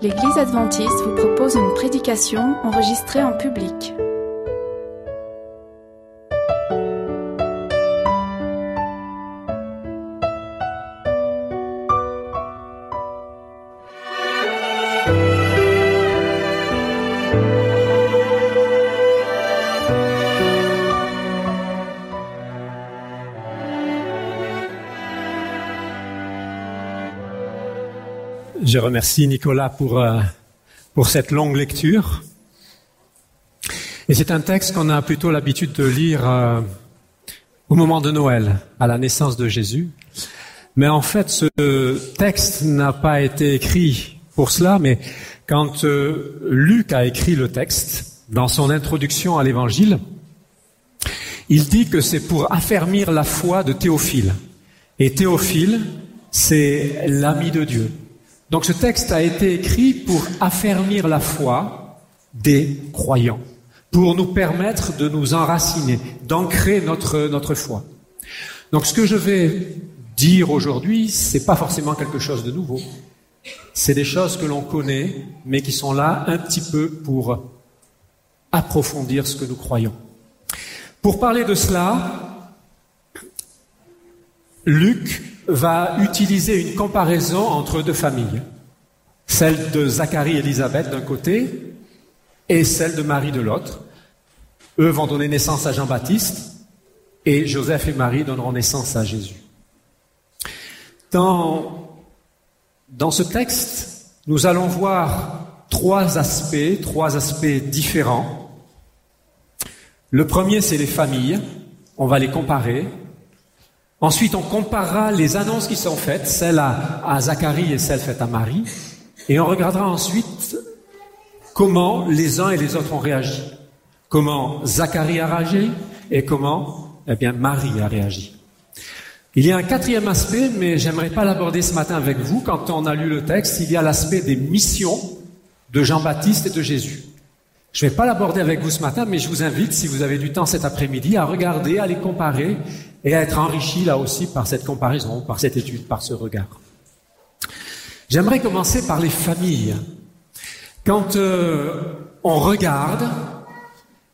L'Église adventiste vous propose une prédication enregistrée en public. Je remercie Nicolas pour, euh, pour cette longue lecture. Et c'est un texte qu'on a plutôt l'habitude de lire euh, au moment de Noël, à la naissance de Jésus. Mais en fait, ce texte n'a pas été écrit pour cela, mais quand euh, Luc a écrit le texte, dans son introduction à l'Évangile, il dit que c'est pour affermir la foi de Théophile. Et Théophile, c'est l'ami de Dieu. Donc ce texte a été écrit pour affermir la foi des croyants, pour nous permettre de nous enraciner, d'ancrer notre, notre foi. Donc ce que je vais dire aujourd'hui, c'est pas forcément quelque chose de nouveau. C'est des choses que l'on connaît, mais qui sont là un petit peu pour approfondir ce que nous croyons. Pour parler de cela, Luc va utiliser une comparaison entre deux familles. Celle de Zacharie et Élisabeth d'un côté et celle de Marie de l'autre. Eux vont donner naissance à Jean-Baptiste et Joseph et Marie donneront naissance à Jésus. Dans, dans ce texte, nous allons voir trois aspects, trois aspects différents. Le premier, c'est les familles. On va les comparer. Ensuite, on comparera les annonces qui sont faites, celles à, Zacharie et celles faites à Marie, et on regardera ensuite comment les uns et les autres ont réagi, comment Zacharie a réagi et comment, eh bien, Marie a réagi. Il y a un quatrième aspect, mais j'aimerais pas l'aborder ce matin avec vous. Quand on a lu le texte, il y a l'aspect des missions de Jean-Baptiste et de Jésus. Je ne vais pas l'aborder avec vous ce matin, mais je vous invite, si vous avez du temps cet après-midi, à regarder, à les comparer et à être enrichi là aussi par cette comparaison, par cette étude, par ce regard. J'aimerais commencer par les familles. Quand euh, on regarde,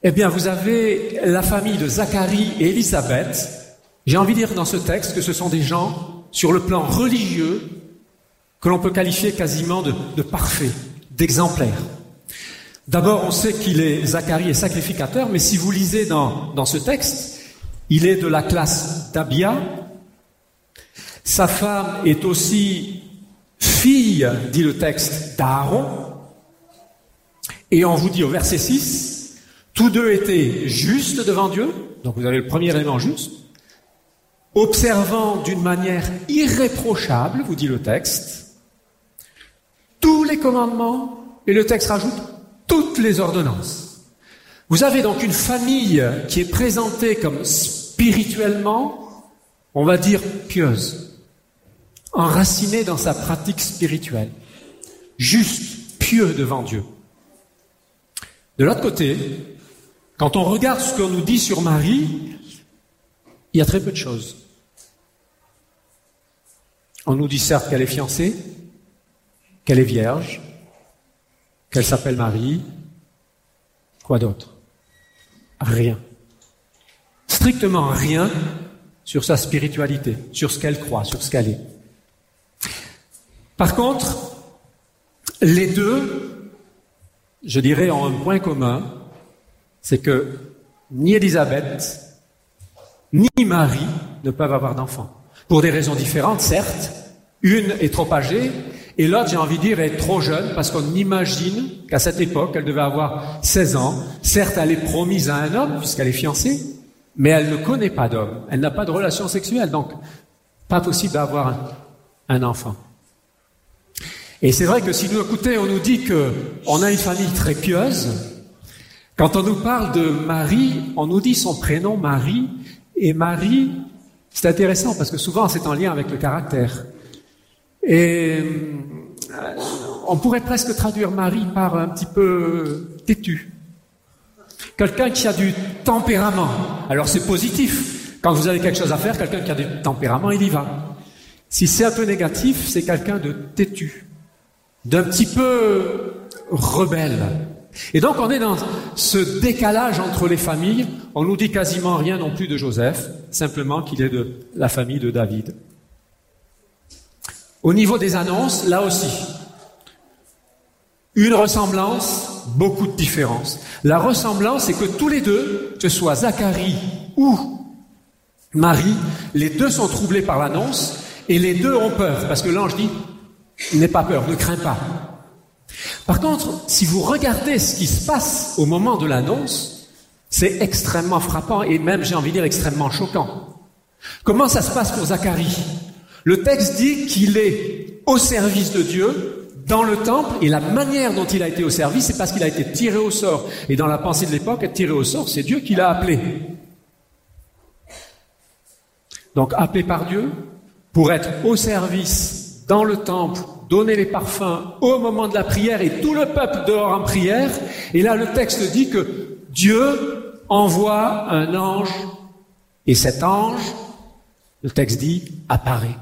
eh bien, vous avez la famille de Zacharie et Élisabeth. J'ai envie de dire dans ce texte que ce sont des gens, sur le plan religieux, que l'on peut qualifier quasiment de, de parfaits, d'exemplaires. D'abord, on sait qu'il est Zacharie est sacrificateur, mais si vous lisez dans, dans ce texte, il est de la classe d'Abia. Sa femme est aussi fille, dit le texte, d'Aaron. Et on vous dit au verset 6, tous deux étaient justes devant Dieu. Donc vous avez le premier élément juste. Observant d'une manière irréprochable, vous dit le texte, tous les commandements, et le texte rajoute toutes les ordonnances. Vous avez donc une famille qui est présentée comme spirituellement, on va dire pieuse, enracinée dans sa pratique spirituelle, juste, pieux devant Dieu. De l'autre côté, quand on regarde ce qu'on nous dit sur Marie, il y a très peu de choses. On nous dit certes qu'elle est fiancée, qu'elle est vierge, qu'elle s'appelle Marie. Quoi d'autre? Rien. Strictement rien sur sa spiritualité, sur ce qu'elle croit, sur ce qu'elle est. Par contre, les deux, je dirais, ont un point commun, c'est que ni Élisabeth, ni Marie ne peuvent avoir d'enfants. Pour des raisons différentes, certes. Une est trop âgée et l'autre, j'ai envie de dire, est trop jeune parce qu'on imagine qu'à cette époque, elle devait avoir 16 ans. Certes, elle est promise à un homme puisqu'elle est fiancée, mais elle ne connaît pas d'homme. Elle n'a pas de relation sexuelle, donc pas possible d'avoir un, enfant. Et c'est vrai que si nous écoutez, on nous dit que on a une famille très pieuse. Quand on nous parle de Marie, on nous dit son prénom Marie, et Marie, c'est intéressant parce que souvent c'est en lien avec le caractère. Et euh, on pourrait presque traduire Marie par un petit peu têtu. Quelqu'un qui a du tempérament. Alors c'est positif. Quand vous avez quelque chose à faire, quelqu'un qui a du tempérament, il y va. Si c'est un peu négatif, c'est quelqu'un de têtu, d'un petit peu rebelle. Et donc on est dans ce décalage entre les familles. On nous dit quasiment rien non plus de Joseph, simplement qu'il est de la famille de David. Au niveau des annonces, là aussi, une ressemblance, beaucoup de différences. La ressemblance, c'est que tous les deux, que ce soit Zacharie ou Marie, les deux sont troublés par l'annonce et les deux ont peur, parce que l'ange dit, n'aie pas peur, ne crains pas. Par contre, si vous regardez ce qui se passe au moment de l'annonce, c'est extrêmement frappant et même, j'ai envie de dire, extrêmement choquant. Comment ça se passe pour Zacharie Le texte dit qu'il est au service de Dieu dans le temple et la manière dont il a été au service, c'est parce qu'il a été tiré au sort. Et dans la pensée de l'époque, être tiré au sort, c'est Dieu qui l'a appelé. Donc appelé par Dieu pour être au service dans le temple donner les parfums au moment de la prière et tout le peuple dehors en prière. Et là, le texte dit que Dieu envoie un ange et cet ange, le texte dit, apparaît.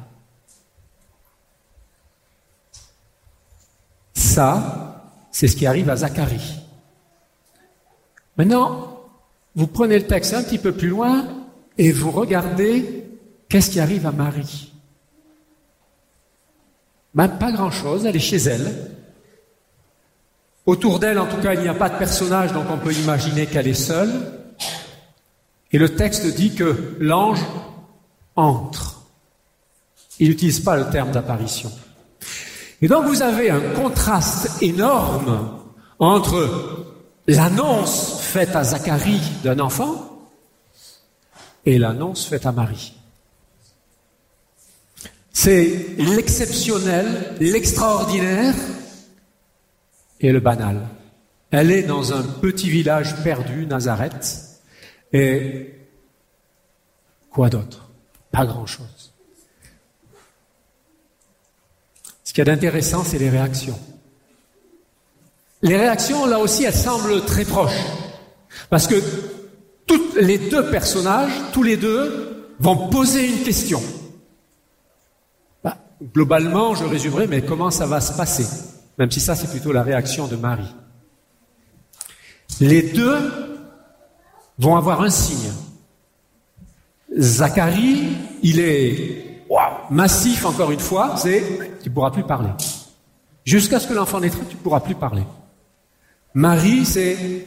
Ça, c'est ce qui arrive à Zacharie. Maintenant, vous prenez le texte un petit peu plus loin et vous regardez qu'est-ce qui arrive à Marie. Même pas grand-chose, elle est chez elle. Autour d'elle, en tout cas, il n'y a pas de personnage, donc on peut imaginer qu'elle est seule. Et le texte dit que l'ange entre. Il n'utilise pas le terme d'apparition. Et donc vous avez un contraste énorme entre l'annonce faite à Zacharie d'un enfant et l'annonce faite à Marie. C'est l'exceptionnel, l'extraordinaire et le banal. Elle est dans un petit village perdu, Nazareth, et quoi d'autre? Pas grand-chose. Ce qu'il y a d'intéressant, c'est les réactions. Les réactions, là aussi, elles semblent très proches. Parce que tous les deux personnages, tous les deux, vont poser une question. Globalement, je résumerai, mais comment ça va se passer? Même si ça, c'est plutôt la réaction de Marie. Les deux vont avoir un signe. Zacharie, il est massif encore une fois, c'est tu ne pourras plus parler. Jusqu'à ce que l'enfant naîtra, tu ne pourras plus parler. Marie, c'est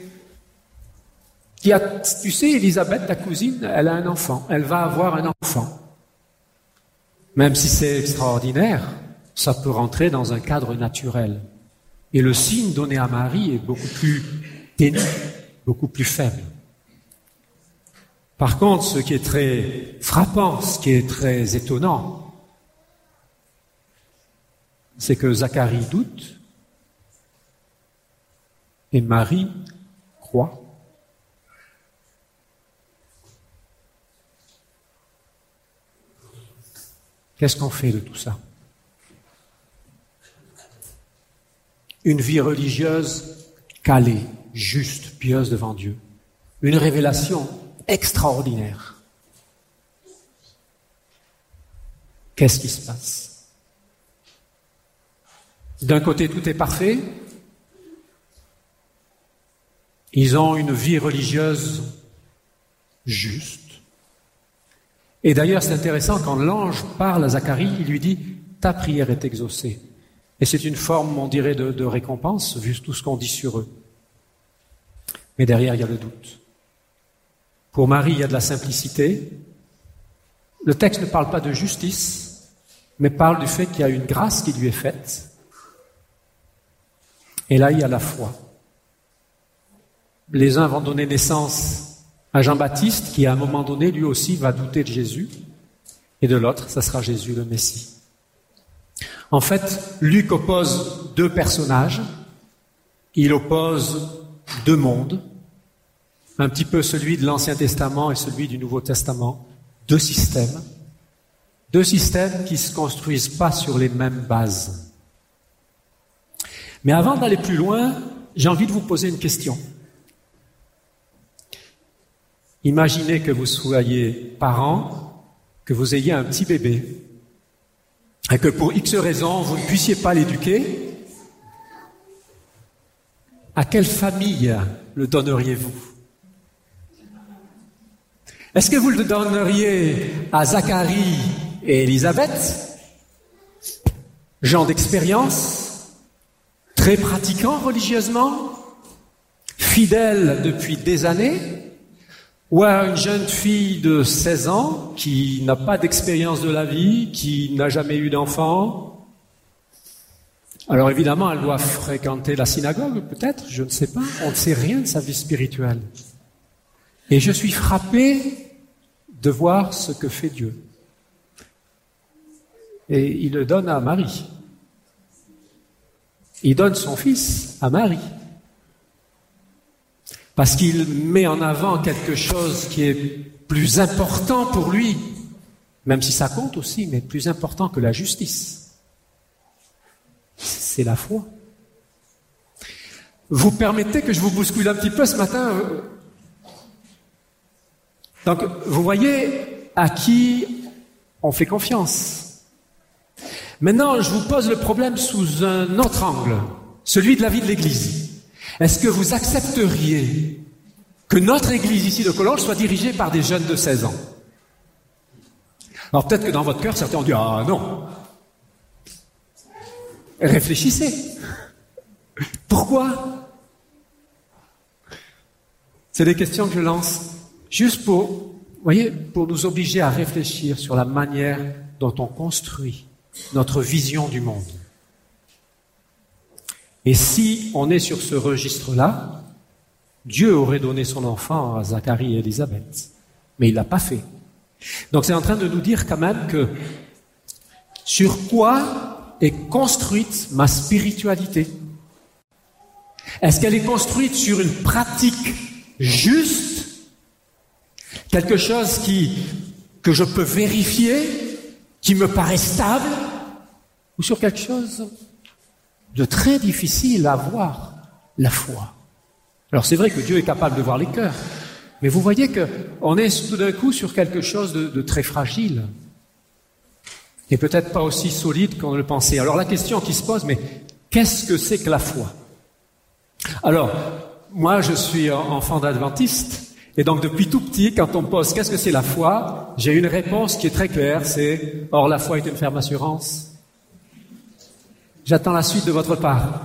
tu sais, Elisabeth, ta cousine, elle a un enfant, elle va avoir un enfant. Même si c'est extraordinaire, ça peut rentrer dans un cadre naturel. Et le signe donné à Marie est beaucoup plus ténu, beaucoup plus faible. Par contre, ce qui est très frappant, ce qui est très étonnant, c'est que Zacharie doute et Marie croit. Qu'est-ce qu'on fait de tout ça? Une vie religieuse calée, juste, pieuse devant Dieu. Une révélation extraordinaire. Qu'est-ce qui se passe? D'un côté, tout est parfait. Ils ont une vie religieuse juste. Et d'ailleurs, c'est intéressant, quand l'ange parle à Zacharie, il lui dit, ta prière est exaucée. Et c'est une forme, on dirait, de, récompense, vu tout ce qu'on dit sur eux. Mais derrière, il y a le doute. Pour Marie, il y a de la simplicité. Le texte ne parle pas de justice, mais parle du fait qu'il y a une grâce qui lui est faite. Et là, il y a la foi. Les uns vont donner naissance à Jean-Baptiste qui à un moment donné lui aussi va douter de Jésus, et de l'autre, ça sera Jésus le Messie. En fait, Luc oppose deux personnages, il oppose deux mondes, un petit peu celui de l'Ancien Testament et celui du Nouveau Testament, deux systèmes, deux systèmes qui ne se construisent pas sur les mêmes bases. Mais avant d'aller plus loin, j'ai envie de vous poser une question. Imaginez que vous soyez parent, que vous ayez un petit bébé, et que pour X raisons, vous ne puissiez pas l'éduquer. À quelle famille le donneriez-vous? Est-ce que vous le donneriez à Zacharie et Élisabeth? Gens d'expérience, très pratiquants religieusement, fidèles depuis des années ou à une jeune fille de 16 ans qui n'a pas d'expérience de la vie, qui n'a jamais eu d'enfant. Alors évidemment, elle doit fréquenter la synagogue, peut-être, je ne sais pas. On ne sait rien de sa vie spirituelle. Et je suis frappé de voir ce que fait Dieu. Et il le donne à Marie. Il donne son fils à Marie parce qu'il met en avant quelque chose qui est plus important pour lui, même si ça compte aussi, mais plus important que la justice. C'est la foi. Vous permettez que je vous bouscule un petit peu ce matin euh? Donc, vous voyez à qui on fait confiance. Maintenant, je vous pose le problème sous un autre angle, celui de la vie de l'Église. Est-ce que vous accepteriez que notre église ici de Collonges soit dirigée par des jeunes de 16 ans? Alors peut-être que dans votre cœur, certains ont dit Ah non. Réfléchissez. Pourquoi? C'est des questions que je lance juste pour nous obliger à réfléchir sur la manière dont on construit notre vision du monde. Et si on est sur ce registre-là, Dieu aurait donné son enfant à Zacharie et Élisabeth, mais il l'a pas fait. Donc c'est en train de nous dire quand même que sur quoi est construite ma spiritualité? Est-ce qu'elle est construite sur une pratique juste Quelque chose qui, que je peux vérifier, qui me paraît stable? Ou sur quelque chose de très difficile à voir la foi. Alors c'est vrai que Dieu est capable de voir les cœurs, mais vous voyez qu'on est tout d'un coup sur quelque chose de, très fragile et peut-être pas aussi solide qu'on le pensait. Alors la question qui se pose, mais qu'est-ce que c'est que la foi? Alors, moi je suis enfant d'adventiste, et donc depuis tout petit, quand on pose qu'est-ce que c'est la foi, j'ai une réponse qui est très claire, c'est Or la foi est une ferme assurance. J'attends la suite de votre part.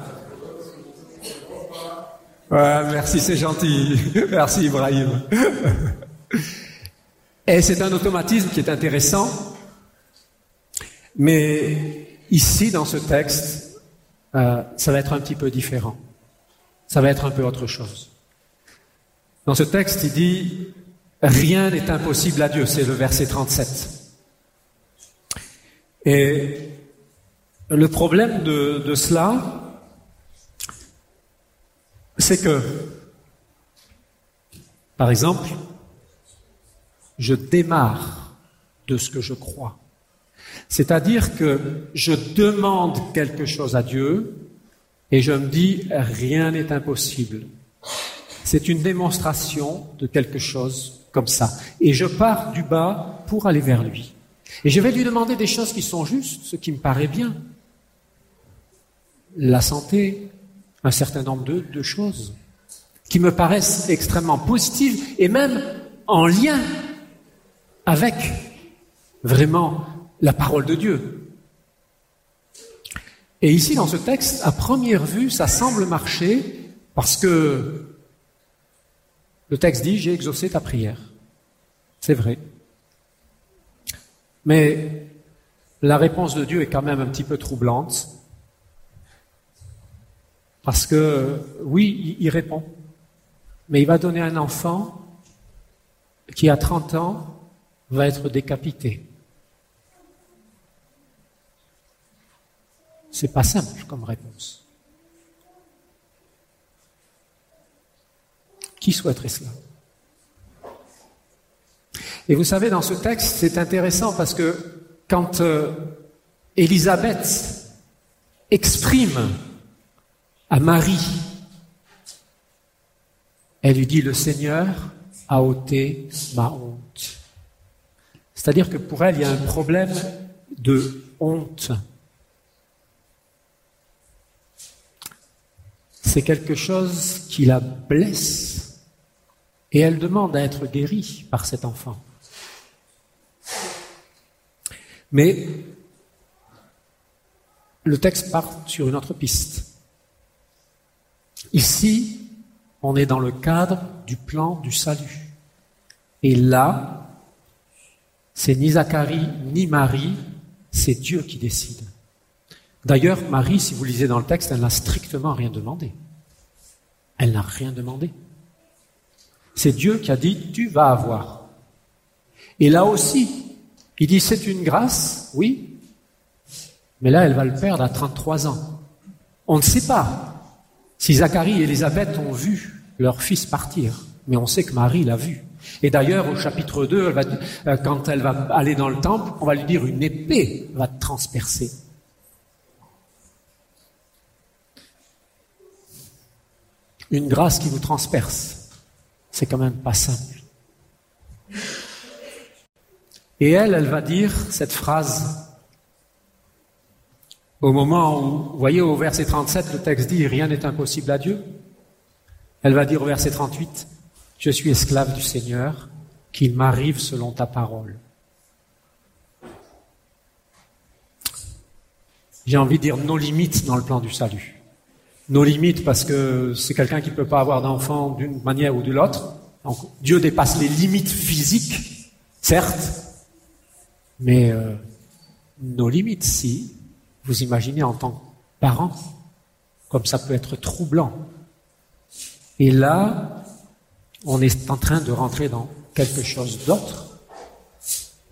merci, c'est gentil. merci, Ibrahim. Et c'est un automatisme qui est intéressant. Mais ici, dans ce texte, euh, ça va être un petit peu différent. Ça va être un peu autre chose. Dans ce texte, il dit Rien n'est impossible à Dieu. C'est le verset 37. Et le problème de, cela, c'est que, par exemple, je démarre de ce que je crois. C'est-à-dire que je demande quelque chose à Dieu et je me dis rien n'est impossible. C'est une démonstration de quelque chose comme ça. Et je pars du bas pour aller vers lui. Et je vais lui demander des choses qui sont justes, ce qui me paraît bien la santé, un certain nombre de, choses qui me paraissent extrêmement positives et même en lien avec vraiment la parole de Dieu. Et ici, dans ce texte, à première vue, ça semble marcher parce que le texte dit, j'ai exaucé ta prière. C'est vrai. Mais la réponse de Dieu est quand même un petit peu troublante. Parce que, oui, il répond. Mais il va donner un enfant qui, à 30 ans, va être décapité. C'est pas simple comme réponse. Qui souhaiterait cela? Et vous savez, dans ce texte, c'est intéressant parce que quand euh, Élisabeth exprime à Marie, elle lui dit, le Seigneur a ôté ma honte. C'est-à-dire que pour elle, il y a un problème de honte. C'est quelque chose qui la blesse et elle demande à être guérie par cet enfant. Mais le texte part sur une autre piste. Ici, on est dans le cadre du plan du salut. Et là, c'est ni Zacharie ni Marie, c'est Dieu qui décide. D'ailleurs, Marie, si vous lisez dans le texte, elle n'a strictement rien demandé. Elle n'a rien demandé. C'est Dieu qui a dit, tu vas avoir. Et là aussi, il dit, c'est une grâce, oui, mais là, elle va le perdre à 33 ans. On ne sait pas si Zacharie et Élisabeth ont vu leur fils partir, mais on sait que Marie l'a vu. Et d'ailleurs, au chapitre 2, euh, quand elle va aller dans le temple, on va lui dire une épée va transpercer. Une grâce qui vous transperce, c'est quand même pas simple. Et elle, elle va dire cette phrase au moment où, vous voyez au verset 37, le texte dit Rien n'est impossible à Dieu. Elle va dire au verset 38 je suis esclave du Seigneur, qu'il m'arrive selon ta parole. J'ai envie de dire nos limites dans le plan du salut. Nos limites parce que c'est quelqu'un qui ne peut pas avoir d'enfant d'une manière ou de l'autre. Donc Dieu dépasse les limites physiques, certes, mais euh, nos limites, si vous imaginez en tant que parent, comme ça peut être troublant. Et là, on est en train de rentrer dans quelque chose d'autre,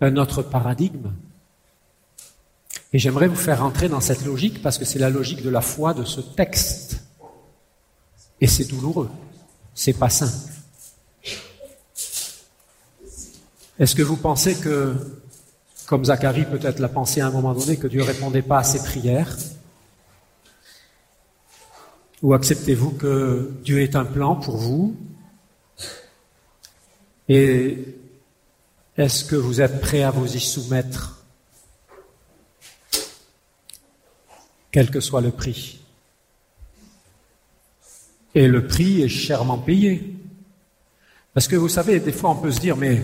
un autre paradigme. Et j'aimerais vous faire rentrer dans cette logique parce que c'est la logique de la foi de ce texte. Et c'est douloureux. C'est pas simple. Est-ce que vous pensez que, comme Zacharie peut-être l'a pensé à un moment donné, que Dieu répondait pas à ses prières. Ou acceptez-vous que Dieu ait un plan pour vous? Et est-ce que vous êtes prêt à vous y soumettre, quel que soit le prix. Et le prix est chèrement payé. Parce que vous savez, des fois on peut se dire, mais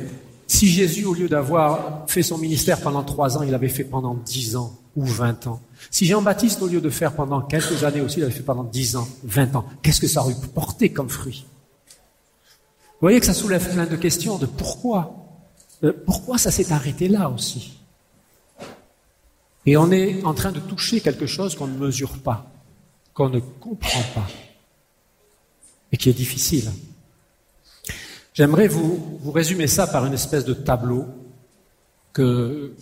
si Jésus, au lieu d'avoir fait son ministère pendant trois ans, il avait fait pendant dix ans ou vingt ans. Si Jean-Baptiste, au lieu de faire pendant quelques années aussi, il avait fait pendant dix ans, vingt ans, qu'est-ce que ça aurait porté comme fruit? Vous voyez que ça soulève plein de questions de pourquoi. Euh, pourquoi ça s'est arrêté là aussi? Et on est en train de toucher quelque chose qu'on ne mesure pas, qu'on ne comprend pas, et qui est difficile. J'aimerais vous, vous résumer ça par une espèce de tableau que,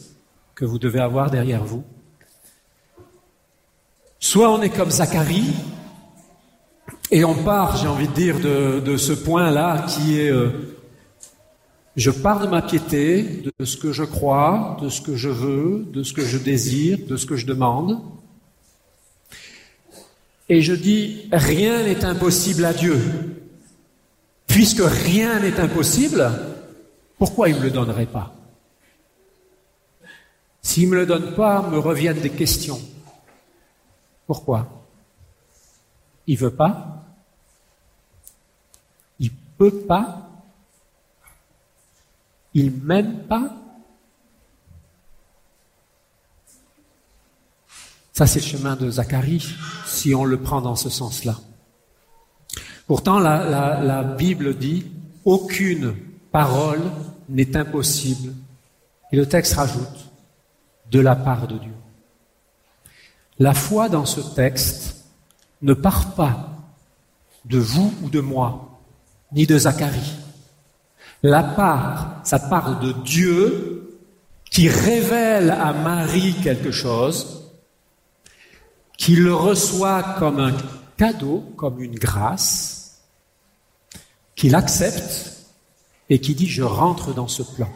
que vous devez avoir derrière vous. Soit on est comme Zacharie, et on part, j'ai envie de dire, de, ce point-là qui est euh, je pars de ma piété, de ce que je crois, de ce que je veux, de ce que je désire, de ce que je demande. Et je dis, rien n'est impossible à Dieu. Puisque rien n'est impossible, pourquoi il ne me le donnerait pas? S'il ne me le donne pas, me reviennent des questions. Pourquoi? Il veut pas? Peut pas, il m'aime pas? Ça, c'est le chemin de Zacharie, si on le prend dans ce sens-là. Pourtant, la, Bible dit aucune parole n'est impossible. Et le texte rajoute de la part de Dieu. La foi dans ce texte ne part pas de vous ou de moi, ni de Zacharie. La part, ça parle de Dieu qui révèle à Marie quelque chose qu'il le reçoit comme un cadeau, comme une grâce, qu'il accepte et qui dit je rentre dans ce plan.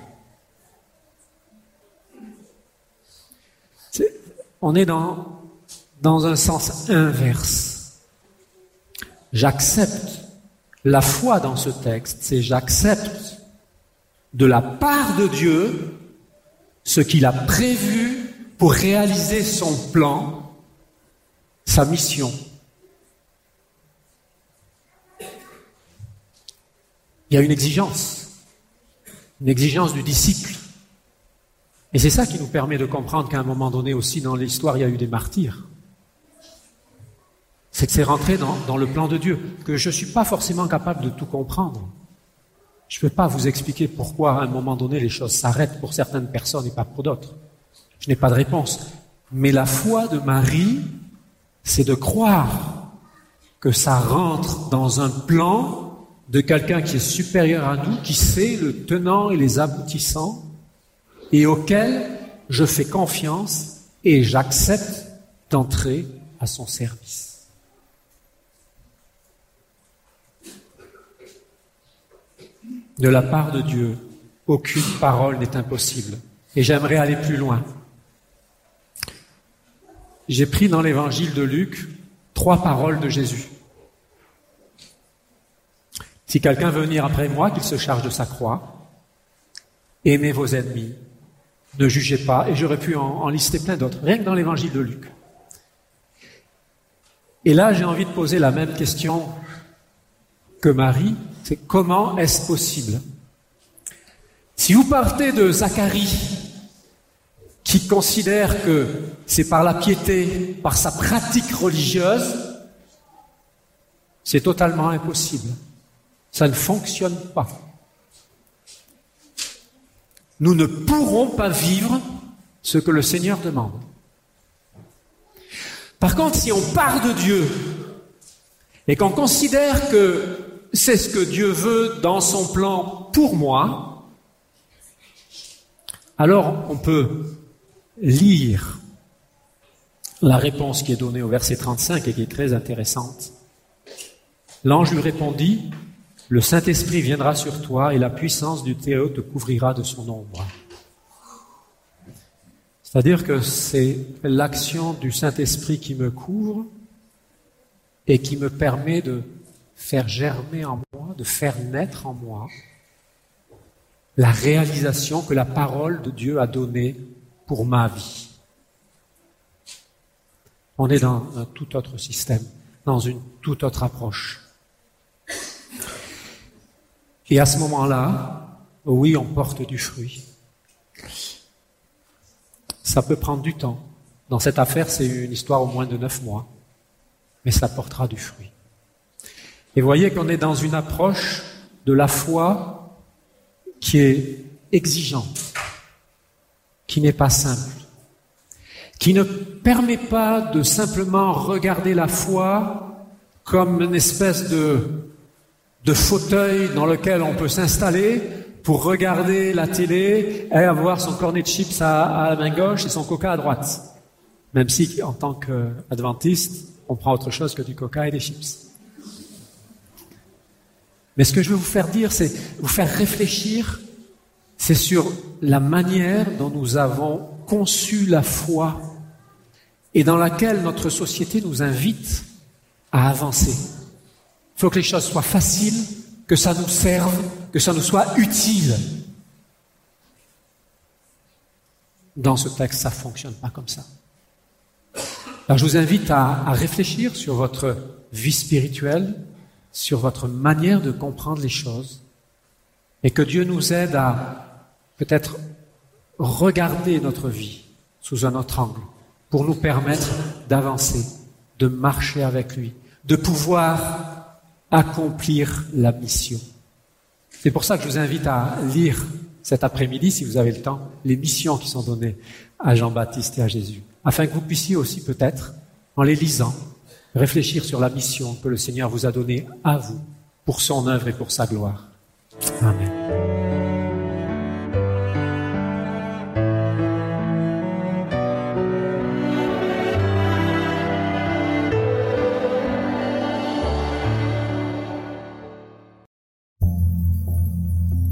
on est dans, dans un sens inverse. J'accepte la foi dans ce texte, c'est j'accepte de la part de Dieu ce qu'il a prévu pour réaliser son plan, sa mission. Il y a une exigence, une exigence du disciple. Et c'est ça qui nous permet de comprendre qu'à un moment donné aussi dans l'histoire, il y a eu des martyrs. C'est que c'est rentré dans, le plan de Dieu, que je ne suis pas forcément capable de tout comprendre. Je ne peux pas vous expliquer pourquoi à un moment donné les choses s'arrêtent pour certaines personnes et pas pour d'autres. Je n'ai pas de réponse. Mais la foi de Marie, c'est de croire que ça rentre dans un plan de quelqu'un qui est supérieur à nous, qui sait le tenant et les aboutissants, et auquel je fais confiance et j'accepte d'entrer à son service. De la part de Dieu, aucune parole n'est impossible. Et j'aimerais aller plus loin. J'ai pris dans l'évangile de Luc trois paroles de Jésus. Si quelqu'un veut venir après moi, qu'il se charge de sa croix. Aimez vos ennemis, ne jugez pas, et j'aurais pu en, lister plein d'autres, rien que dans l'évangile de Luc. Et là, j'ai envie de poser la même question que Marie, c'est comment est-ce possible? Si vous partez de Zacharie, qui considère que c'est par la piété, par sa pratique religieuse, c'est totalement impossible. Ça ne fonctionne pas. Nous ne pourrons pas vivre ce que le Seigneur demande. Par contre, si on part de Dieu et qu'on considère que c'est ce que Dieu veut dans son plan pour moi, alors on peut lire la réponse qui est donnée au verset 35 et qui est très intéressante. L'ange lui répondit, le Saint-Esprit viendra sur toi et la puissance du Théo te couvrira de son ombre. C'est-à-dire que c'est l'action du Saint-Esprit qui me couvre et qui me permet de faire germer en moi, de faire naître en moi la réalisation que la parole de Dieu a donnée pour ma vie. On est dans un tout autre système, dans une toute autre approche. Et à ce moment-là, oui, on porte du fruit. Ça peut prendre du temps. Dans cette affaire, c'est une histoire au moins de neuf mois, mais ça portera du fruit. Et voyez qu'on est dans une approche de la foi qui est exigeante, qui n'est pas simple, qui ne permet pas de simplement regarder la foi comme une espèce de de fauteuil dans lequel on peut s'installer pour regarder la télé et avoir son cornet de chips à, la main gauche et son coca à droite. Même si, en tant qu'adventiste, on prend autre chose que du coca et des chips. Mais ce que je veux vous faire dire, c'est vous faire réfléchir, c'est sur la manière dont nous avons conçu la foi et dans laquelle notre société nous invite à avancer. Il faut que les choses soient faciles, que ça nous serve, que ça nous soit utile. Dans ce texte, ça ne fonctionne pas comme ça. Alors je vous invite à, à, réfléchir sur votre vie spirituelle, sur votre manière de comprendre les choses, et que Dieu nous aide à peut-être regarder notre vie sous un autre angle, pour nous permettre d'avancer, de marcher avec lui, de pouvoir accomplir la mission. C'est pour ça que je vous invite à lire cet après-midi, si vous avez le temps, les missions qui sont données à Jean-Baptiste et à Jésus, afin que vous puissiez aussi peut-être, en les lisant, réfléchir sur la mission que le Seigneur vous a donnée à vous, pour son œuvre et pour sa gloire. Amen.